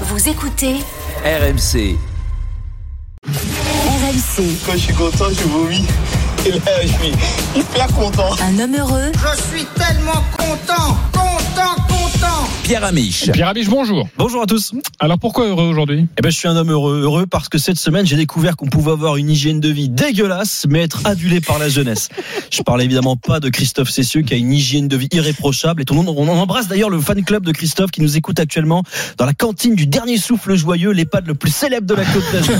Vous écoutez RMC. RMC. Quand je suis content, je vomis. Et là, je suis hyper content. Un homme heureux Je suis tellement content, content, content. Pierre Amiche. Pierre Amiche, bonjour. Bonjour à tous. Alors pourquoi heureux aujourd'hui? Eh ben, je suis un homme heureux. Heureux parce que cette semaine, j'ai découvert qu'on pouvait avoir une hygiène de vie dégueulasse, mais être adulé par la jeunesse. Je parle évidemment pas de Christophe Cessieux qui a une hygiène de vie irréprochable. Et tout le monde, on embrasse d'ailleurs le fan club de Christophe qui nous écoute actuellement dans la cantine du dernier souffle joyeux, l'EHPAD le plus célèbre de la Côte d'Azur.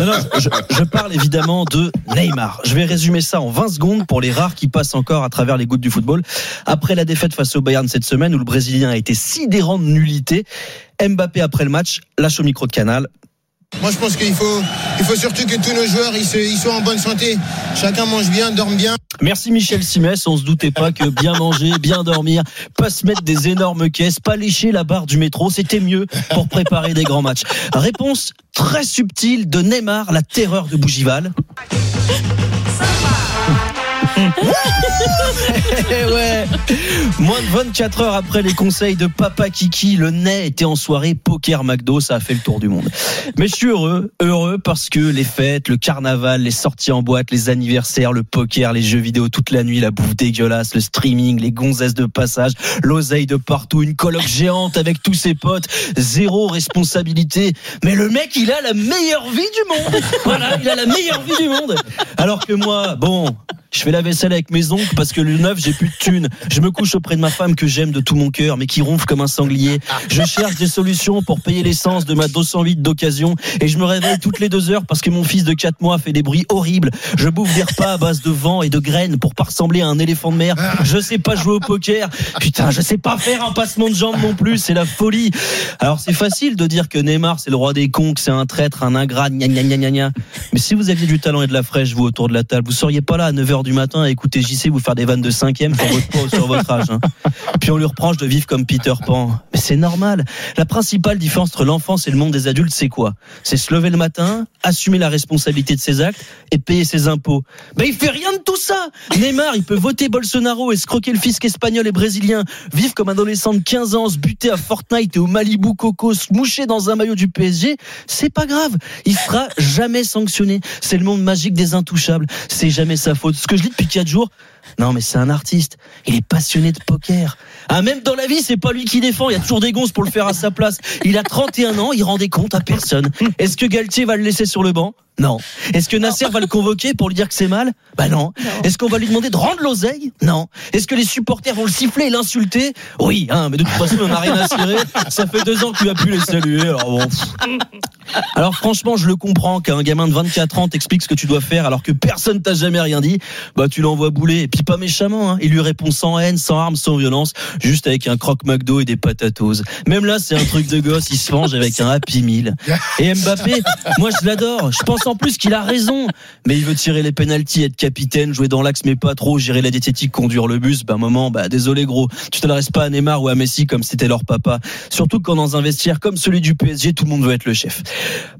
Non, non, je, je parle évidemment de Neymar. Je vais résumer ça en 20 secondes pour les rares qui passent encore à travers les gouttes du football. Après la défaite face au Bayern cette semaine où le Brésilien a été sidérant de nullité, Mbappé après le match lâche au micro de Canal. Moi, je pense qu'il faut, il faut surtout que tous nos joueurs ils, se- ils soient en bonne santé. Chacun mange bien, dorme bien. Merci Michel Simès, on se doutait pas que bien manger, bien dormir, pas se mettre des énormes caisses, pas lécher la barre du métro, c'était mieux pour préparer des grands matchs. Réponse très subtile de Neymar, la terreur de Bougival. Eh ouais. Moins de 24 heures après les conseils de Papa Kiki, le nez était en soirée poker McDo, ça a fait le tour du monde. Mais je suis heureux, heureux parce que les fêtes, le carnaval, les sorties en boîte, les anniversaires, le poker, les jeux vidéo toute la nuit, la bouffe dégueulasse, le streaming, les gonzesses de passage, l'oseille de partout, une coloc géante avec tous ses potes, zéro responsabilité. Mais le mec, il a la meilleure vie du monde. Voilà, il a la meilleure vie du monde. Alors que moi, bon, je fais la vaisselle avec mes oncles parce que le neuf, j'ai plus de thunes. Je me couche auprès de ma femme que j'aime de tout mon cœur, mais qui ronfle comme un sanglier. Je cherche des solutions pour payer l'essence de ma 208 d'occasion et je me réveille toutes les deux heures parce que mon fils de 4 mois fait des bruits horribles. Je bouffe des repas à base de vent et de graines pour pas ressembler à un éléphant de mer. Je sais pas jouer au poker. Putain, je sais pas faire un passement de jambes non plus. C'est la folie. Alors c'est facile de dire que Neymar c'est le roi des cons, que c'est un traître, un ingrat, gna gna gna gna gna. Mais si vous aviez du talent et de la fraîche, vous autour de la table, vous seriez pas là à 9h du matin à écouter JC vous faire des vannes de cinquième sur votre sur votre âge. hein. Puis on lui reproche de vivre comme Peter Pan. Mais c'est normal. La principale différence entre l'enfance et le monde des adultes, c'est quoi? C'est se lever le matin, assumer la responsabilité de ses actes et payer ses impôts. Mais il fait rien de tout ça. Neymar, il peut voter Bolsonaro, escroquer le fisc espagnol et brésilien, vivre comme un adolescent de 15 ans, se buter à Fortnite et au Malibu Coco, se moucher dans un maillot du PSG. C'est pas grave. Il sera jamais sanctionné. C'est le monde magique des intouchables. C'est jamais sa faute. Ce que je lis depuis 4 jours, non, mais c'est un artiste. Il est passionné de poker. Ah, même dans la vie, c'est pas lui qui défend. Il y a toujours des gonzes pour le faire à sa place. Il a 31 ans, il rend des comptes à personne. Est-ce que Galtier va le laisser sur le banc? Non. Est-ce que Nasser va le convoquer pour lui dire que c'est mal? Bah non. Est-ce qu'on va lui demander de rendre l'oseille? Non. Est-ce que les supporters vont le siffler et l'insulter? Oui, hein, mais de toute façon, on n'a rien à cirer. Ça fait deux ans qu'il a pu les saluer. Alors bon. Alors franchement, je le comprends qu'un gamin de 24 ans t'explique ce que tu dois faire alors que personne t'a jamais rien dit. Bah tu l'envoies bouler et puis pas méchamment. Hein. Il lui répond sans haine, sans armes, sans violence, juste avec un croque McDo et des patatos. Même là, c'est un truc de gosse. Il se venge avec un Happy Meal. Et Mbappé, moi je l'adore. Je pense en plus qu'il a raison. Mais il veut tirer les pénalties, être capitaine, jouer dans l'axe mais pas trop, gérer la diététique, conduire le bus. Bah moment, bah désolé gros, tu t'adresses pas à Neymar ou à Messi comme c'était leur papa. Surtout quand dans un vestiaire comme celui du PSG, tout le monde veut être le chef.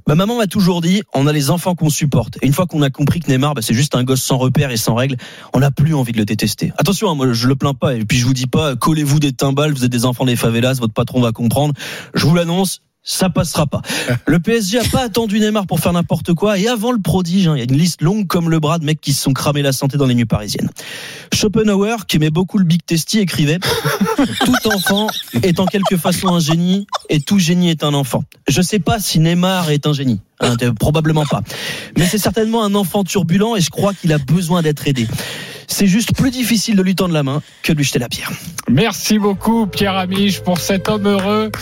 Ma maman m'a toujours dit, on a les enfants qu'on supporte. Et une fois qu'on a compris que Neymar, bah, c'est juste un gosse sans repères et sans règles, on n'a plus envie de le détester. Attention, hein, moi je le plains pas. Et puis je vous dis pas, collez-vous des timbales, vous êtes des enfants des favelas, votre patron va comprendre. Je vous l'annonce. Ça passera pas. Le PSG a pas attendu Neymar pour faire n'importe quoi. Et avant le prodige, hein, il y a une liste longue comme le bras de mecs qui se sont cramés la santé dans les nuits parisiennes. Schopenhauer, qui aimait beaucoup le Big Testy, écrivait Tout enfant est en quelque façon un génie et tout génie est un enfant. Je sais pas si Neymar est un génie. Hein, probablement pas. Mais c'est certainement un enfant turbulent et je crois qu'il a besoin d'être aidé. C'est juste plus difficile de lui tendre la main que de lui jeter la pierre. Merci beaucoup Pierre Amiche pour cet homme heureux.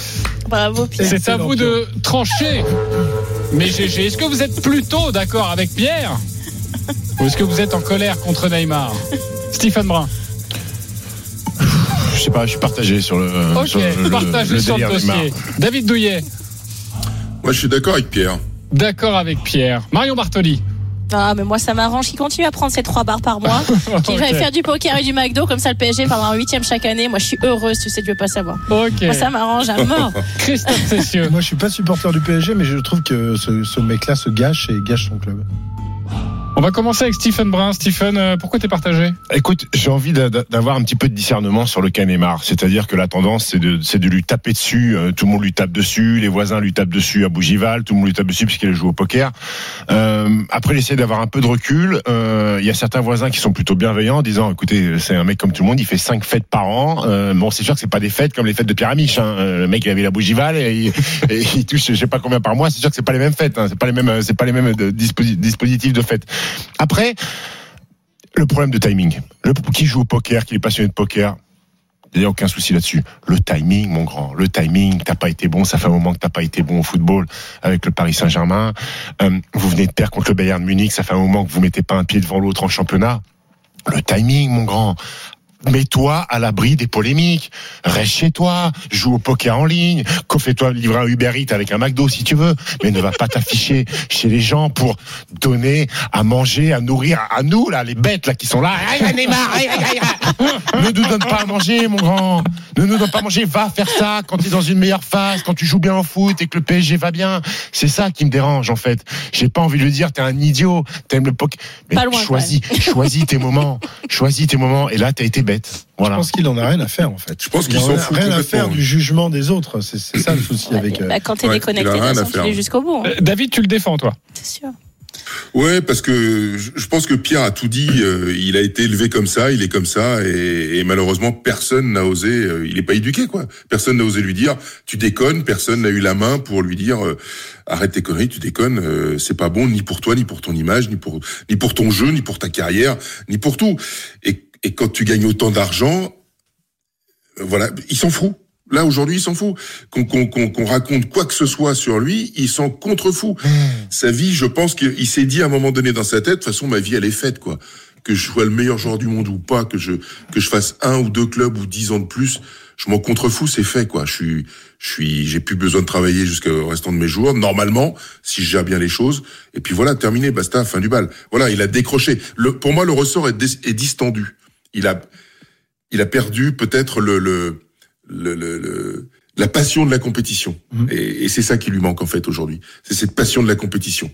Bravo Pierre. C'est à vous de trancher. Mais GG, est-ce que vous êtes plutôt d'accord avec Pierre Ou est-ce que vous êtes en colère contre Neymar? Stephen Brun. Je sais pas, je suis partagé sur le. Ok, sur le, partagez le sur le délire dossier. Neymar. David Douillet, Moi, je suis d'accord avec Pierre. d'accord avec Pierre. Marion Bartoli. Ah, mais moi, ça m'arrange qu'il continue à prendre ses trois barres par mois. Qu'il va faire du poker et du McDo, comme ça le PSG pendant un huitième chaque année. Moi, je suis heureuse, tu sais, tu veux pas savoir. Ok. Moi, ça m'arrange à mort. Christophe Cessieux. Moi, je suis pas supporter du PSG, mais je trouve que ce, ce mec-là se gâche et gâche son club. On va commencer avec Stephen Brun. Stephen, euh, pourquoi t'es partagé? Écoute, j'ai envie d'a- d'a- d'avoir un petit peu de discernement sur le cas Neymar. C'est-à-dire que la tendance, c'est de, de lui taper dessus. Euh, tout le monde lui tape dessus. Les voisins lui tapent dessus à Bougival. Tout le monde lui tape dessus puisqu'il joue au poker. Euh, après, il essaie d'avoir un peu de recul. Euh, Il y a certains voisins qui sont plutôt bienveillants en disant, écoutez, c'est un mec comme tout le monde. Il fait cinq fêtes par an. Euh, bon, c'est sûr que c'est pas des fêtes comme les fêtes de Pierre Amiche. Hein. Le mec, il avait la Bougival et, il- et il touche, je sais pas combien par mois. C'est sûr que c'est pas les mêmes fêtes. Hein. C'est pas les mêmes, c'est pas les mêmes disposi- dispositifs de fête. Après, le problème de timing. Qui joue au poker, qui est passionné de poker, il n'y a aucun souci là-dessus. Le timing, mon grand, le timing, t'as pas été bon, ça fait un moment que t'as pas été bon au football avec le Paris Saint-Germain. Euh, vous venez de perdre contre le Bayern Munich, ça fait un moment que vous mettez pas un pied devant l'autre en championnat. Le timing, mon grand. Mets-toi à l'abri des polémiques. Reste chez toi. Joue au poker en ligne. Fais-toi livrer un Uber Eats avec un McDo si tu veux. Mais ne va pas t'afficher chez les gens pour donner à manger, à nourrir à nous, là, les bêtes, là, qui sont là. Aïe, aïe, Neymar, aïe, aïe, aïe, aïe. Ne nous donne pas à manger, mon grand. Ne nous donne pas à manger. Va faire ça quand tu es dans une meilleure phase, quand tu joues bien au foot et que le PSG va bien. C'est ça qui me dérange, en fait. J'ai pas envie de lui dire, t'es un idiot, t'aimes le poker. Mais loin, choisis, choisis tes moments. Choisis tes moments. Et là, t'as été bête. Je Voilà. pense qu'il en a rien à faire en fait. Je pense Il qu'il en s'en a fout rien à faire du jugement des autres. C'est ça le souci avec. euh, Bah, quand t'es Ouais, déconnecté, il a de rien toute à façon, faire. tu l'es jusqu'au bout. hein. Euh, David, tu le défends, toi C'est sûr. Ouais, parce que je pense que Pierre a tout dit. euh, il a été élevé comme ça, il est comme ça, et, et malheureusement personne n'a osé. euh, il est pas éduqué, quoi. Personne n'a osé lui dire tu déconnes. Personne n'a eu la main pour lui dire euh, arrête tes conneries, tu déconnes. euh, c'est pas bon ni pour toi, ni pour ton image, ni pour ni pour ton jeu, ni pour ta carrière, ni pour tout. Et, et quand tu gagnes autant d'argent, euh, voilà, il s'en fout. Là aujourd'hui, il s'en fout. Qu'on qu'on qu'on raconte quoi que ce soit sur lui, il s'en contrefou. Sa vie, je pense qu'il s'est dit à un moment donné dans sa tête, de toute façon, ma vie, elle est faite, quoi. Que je sois le meilleur joueur du monde ou pas, que je que je fasse un ou deux clubs ou dix ans de plus, je m'en contrefous, c'est fait, quoi. Je suis, je suis, j'ai plus besoin de travailler jusqu'au restant de mes jours, normalement, si je gère bien les choses. Et puis voilà, terminé, basta, fin du bal. Voilà, il a décroché. Le, pour moi, le ressort est, est distendu. Il a, il a perdu peut-être le, le, le, le- le- la passion de la compétition. Et, et c'est ça qui lui manque en fait aujourd'hui. C'est cette passion de la compétition.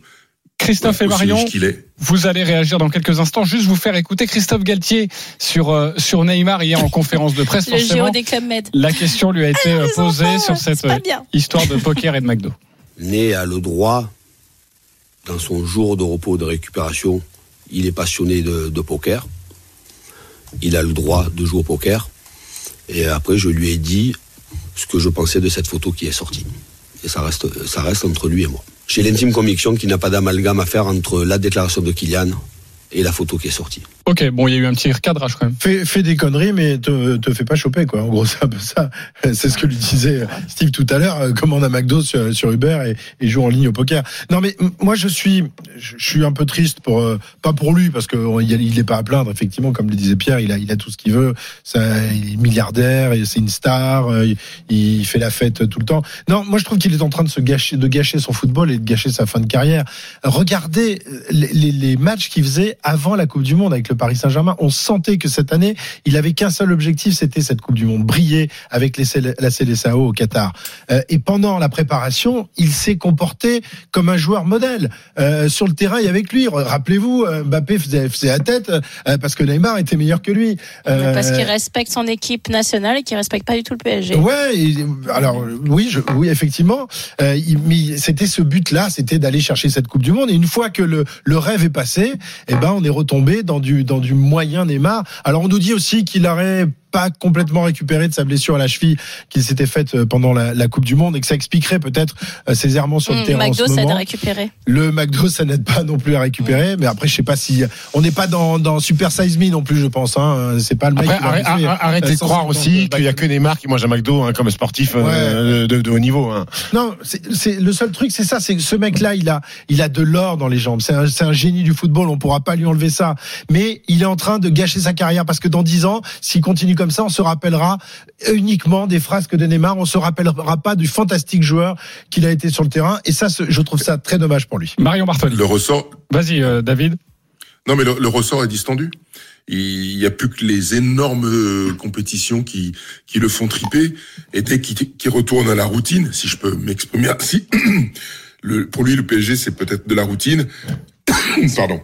Christophe et Aussi Marion, riche qu'il est. vous allez réagir dans quelques instants. Juste vous faire écouter Christophe Galtier sur, euh, sur Neymar hier en conférence de presse. Le des la question lui a été euh, posée enfants, sur cette euh, histoire de poker et de McDo. Né a le droit, dans son jour de repos de récupération, il est passionné de, de poker. Il a le droit de jouer au poker. Et après, je lui ai dit ce que je pensais de cette photo qui est sortie. Et ça reste, entre lui et moi. J'ai l'intime conviction qu'il n'y a pas d'amalgame à faire entre la déclaration de Kylian et la photo qui est sortie. Ok, bon, il y a eu un petit recadrage quand même. Fais, fais des conneries, mais te, te fais pas choper, quoi. En gros, c'est un peu ça. C'est ce que lui disait Steve tout à l'heure. euh, Commande un McDo sur, Uber et, et joue en ligne au poker. Non, mais moi, je suis, je suis un peu triste pour, euh, pas pour lui, parce que euh, il y a- il est pas à plaindre, effectivement, comme le disait Pierre, il a, il a tout ce qu'il veut. Ça, il est milliardaire, c'est une star, euh, il, il fait la fête tout le temps. Non, moi, je trouve qu'il est en train de se gâcher, de gâcher son football et de gâcher sa fin de carrière. Regardez les, les- les matchs qu'il faisait avant la Coupe du Monde avec le Paris Saint-Germain. On sentait que cette année, il avait qu'un seul objectif, c'était cette Coupe du Monde, briller avec les, CL la CLSAO au Qatar. Euh, et pendant la préparation, il s'est comporté comme un joueur modèle euh, sur le terrain et avec lui. Rappelez-vous, euh, Mbappé faisait, faisait la tête euh, parce que Neymar était meilleur que lui. Parce qu'il respecte son équipe nationale et qu'il respecte pas du tout le PSG. Ouais, et, alors oui, je, oui effectivement, il- mais c'était ce but-là, c'était d'aller chercher cette Coupe du Monde. Et une fois que le, le rêve est passé, eh ben on est retombé dans du dans du moyen Neymar. Alors on nous dit aussi qu'il aurait pas complètement récupéré de sa blessure à la cheville qui s'était faite euh, pendant la, la Coupe du Monde et que ça expliquerait peut-être euh, ses errements sur le Hum, terrain en McDo, ce ça aide à récupérer. Le McDo, ça n'aide pas non plus à récupérer. Mais après, je sais pas si on n'est pas dans, dans Super Size Me non plus, je pense. Hein. C'est pas le mec. Après, qui va arrête- arrêtez euh, de croire 150 aussi qu'il y a que Neymar qui mange un McDo hein, comme sportif euh, de, de haut niveau. Hein. Non, c'est le seul truc, c'est ça, c'est que ce mec-là, il a, il a de l'or dans les jambes. C'est un, c'est un génie du football. On pourra pas lui enlever ça. Mais il est en train de gâcher sa carrière parce que dans 10 ans, s'il continue comme ça, on se rappellera uniquement des frasques de Neymar. On se rappellera pas du fantastique joueur qu'il a été sur le terrain. Et ça, je trouve ça très dommage pour lui. Marion Bartoli. Le ressort, Vas-y, euh, David. non mais le, le ressort est distendu. Il y a plus que les énormes euh, compétitions qui qui le font triper et dès qu'il qu'il retourne à la routine, si je peux m'exprimer ainsi. Le, pour lui, le PSG, c'est peut-être de la routine. Pardon.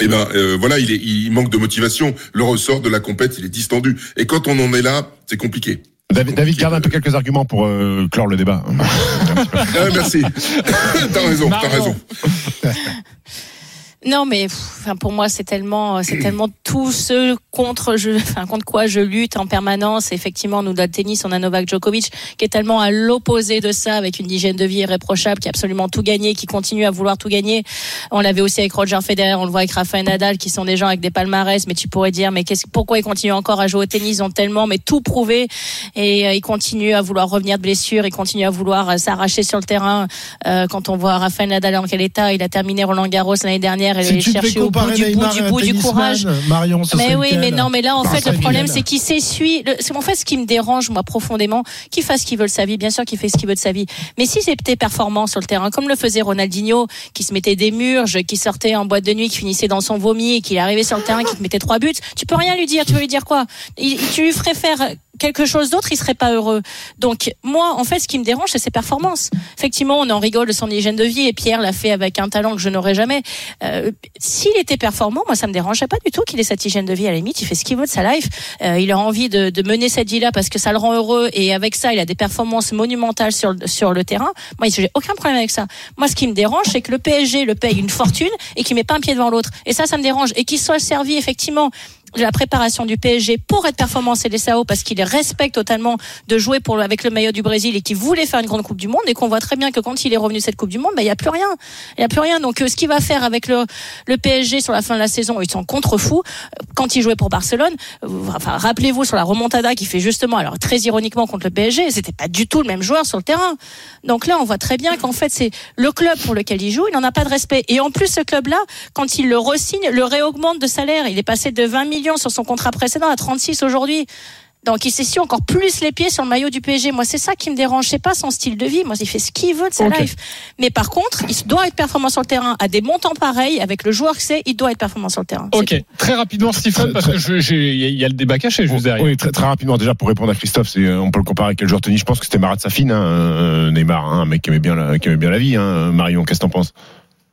Eh ben euh, voilà, il, est, il manque de motivation. Le ressort de la compète, il est distendu. Et quand on en est là, c'est compliqué. David, David garde un peu quelques arguments pour euh, clore le débat. Ah, merci. t'as raison, t'as raison. Non, mais pour moi, c'est tellement, c'est tellement tout ce contre, je, enfin, contre quoi je lutte en permanence. Effectivement, nous, dans tennis, on a Novak Djokovic qui est tellement à l'opposé de ça, avec une hygiène de vie irréprochable, qui a absolument tout gagné, qui continue à vouloir tout gagner. On l'avait aussi avec Roger Federer, on le voit avec Rafael Nadal, qui sont des gens avec des palmarès, mais tu pourrais dire, mais qu'est-ce, pourquoi ils continuent encore à jouer au tennis? Ils ont tellement, mais tout prouvé, et euh, ils continuent à vouloir revenir de blessure, ils continuent à vouloir euh, s'arracher sur le terrain. Euh, quand on voit Rafael Nadal en quel état, il a terminé Roland Garros l'année dernière, et Si chercher au bout du bout du bout du courage. Marion, Mais oui, mais non, mais là, en fait, le problème, c'est qu'il s'essuie. c'est- En fait, ce qui me dérange, moi, profondément, qu'il fasse ce qu'il veut de sa vie. Bien sûr qu'il fait ce qu'il veut de sa vie. Mais si c'était performant sur le terrain, comme le faisait Ronaldinho, qui se mettait des murges, qui sortait en boîte de nuit, qui finissait dans son vomi, et qu'il arrivait sur le terrain, qui te mettait trois buts, tu peux rien lui dire. Tu veux lui dire quoi? Il- Tu lui ferais faire quelque chose d'autre, il serait pas heureux. Donc, moi, en fait, ce qui me dérange, c'est ses performances. Effectivement, on en rigole de son hygiène de vie, et Pierre l'a fait avec un talent que je n'aurais jamais. Euh, S'il était performant, moi, ça me dérangerait pas du tout qu'il ait cette hygiène de vie. À la limite, il fait ce qu'il veut de sa life. Euh, il a envie de, de mener cette vie-là parce que ça le rend heureux, et avec ça, il a des performances monumentales sur le, sur le terrain. Moi, j'ai aucun problème avec ça. Moi, ce qui me dérange, c'est que le PSG le paye une fortune et qu'il met pas un pied devant l'autre. Et ça, ça me dérange. Et qu'il soit servi, effectivement, la préparation du PSG pour être performant c'est les Sao parce qu'il respecte totalement de jouer pour avec le maillot du Brésil et qu'il voulait faire une grande Coupe du Monde et qu'on voit très bien que quand il est revenu de cette Coupe du Monde, bah, il y a plus rien. Il y a plus rien. Donc euh, ce qu'il va faire avec le le PSG sur la fin de la saison, ils sont contre fous. Quand il jouait pour Barcelone, euh, enfin rappelez-vous sur la remontada qui fait justement alors très ironiquement contre le PSG, c'était pas du tout le même joueur sur le terrain. Donc là, on voit très bien qu'en fait c'est le club pour lequel il joue, il n'en a pas de respect. Et en plus ce club-là, quand il le re-signe, le réaugmente de salaire. Il est passé de 20 millions sur son contrat précédent à 36 aujourd'hui. Donc il s'essuie encore plus les pieds sur le maillot du PSG. Moi, c'est ça qui me dérange. C'est pas son style de vie. Moi, il fait ce qu'il veut de sa life. Mais par contre, il doit être performant sur le terrain. À des montants pareils, avec le joueur que c'est, il doit être performant sur le terrain. Ok, très rapidement, Stephen, parce que je- j'ai- il y a- le débat caché juste derrière. Oui, très, très rapidement déjà pour répondre à Christophe, c'est euh, on peut le comparer avec quel joueur tennis Je pense que c'était Marat Safin, hein, euh, Neymar, hein, un mec qui aimait bien la, qui aimait bien la vie. Hein. Marion, qu'est-ce que t'en penses?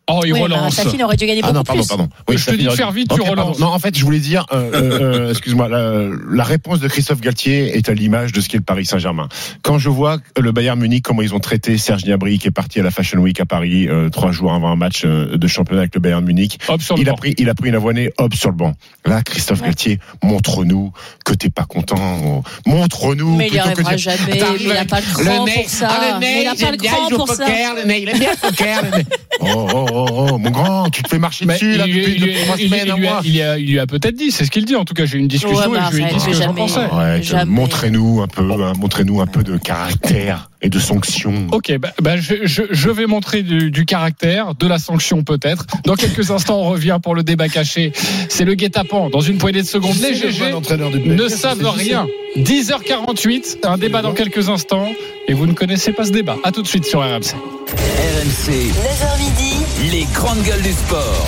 Oh, il Oui, bah, relance. Safin aurait dû gagner Ah beaucoup non, pardon, plus. pardon. Je te dis de aurait faire vite, tu Ok, pardon. relances. Non, en fait, je voulais dire, euh, euh, euh, excuse-moi, la, la réponse de Christophe Galtier est à l'image de ce qu'est le Paris Saint-Germain. Quand je vois le Bayern Munich, comment ils ont traité Serge Gnabry, qui est parti à la Fashion Week à Paris euh, trois jours avant un match euh, de championnat avec le Bayern Munich, Hop sur le il a banc. pris, il a pris une avoinée, hop sur le banc. Là, Christophe Galtier, montre-nous que t'es pas content. Montre-nous. Mais il n'y que arrivera jamais. T'arrives Mais il n'a pas le cran pour ça. Mais il n'a pas le cran pour ça. le nez, il aime bien le poker. le nez. Oh, oh, oh, oh, mon grand, tu te fais marcher dessus, là, il, lui- depuis trois semaines, il un lui a- mois. il lui a- il lui a peut-être dit, c'est ce qu'il dit. En tout cas, j'ai eu une discussion Ouais, et mais je lui ai dit ce que j'en pensais. Montrez-nous un peu, hein, montrez-nous un peu de caractère et de sanction. Ok, bah, bah, je, je- je vais montrer du, du caractère, de la sanction peut-être. Dans quelques instants, on revient pour le débat caché. C'est le guet-apens. Dans une poignée de secondes, les GG ne savent rien. 10h48, un débat dans quelques instants. Et vous ne connaissez pas ce débat. À tout de suite sur RMC. RMC, 9h midi, les grandes gueules du sport.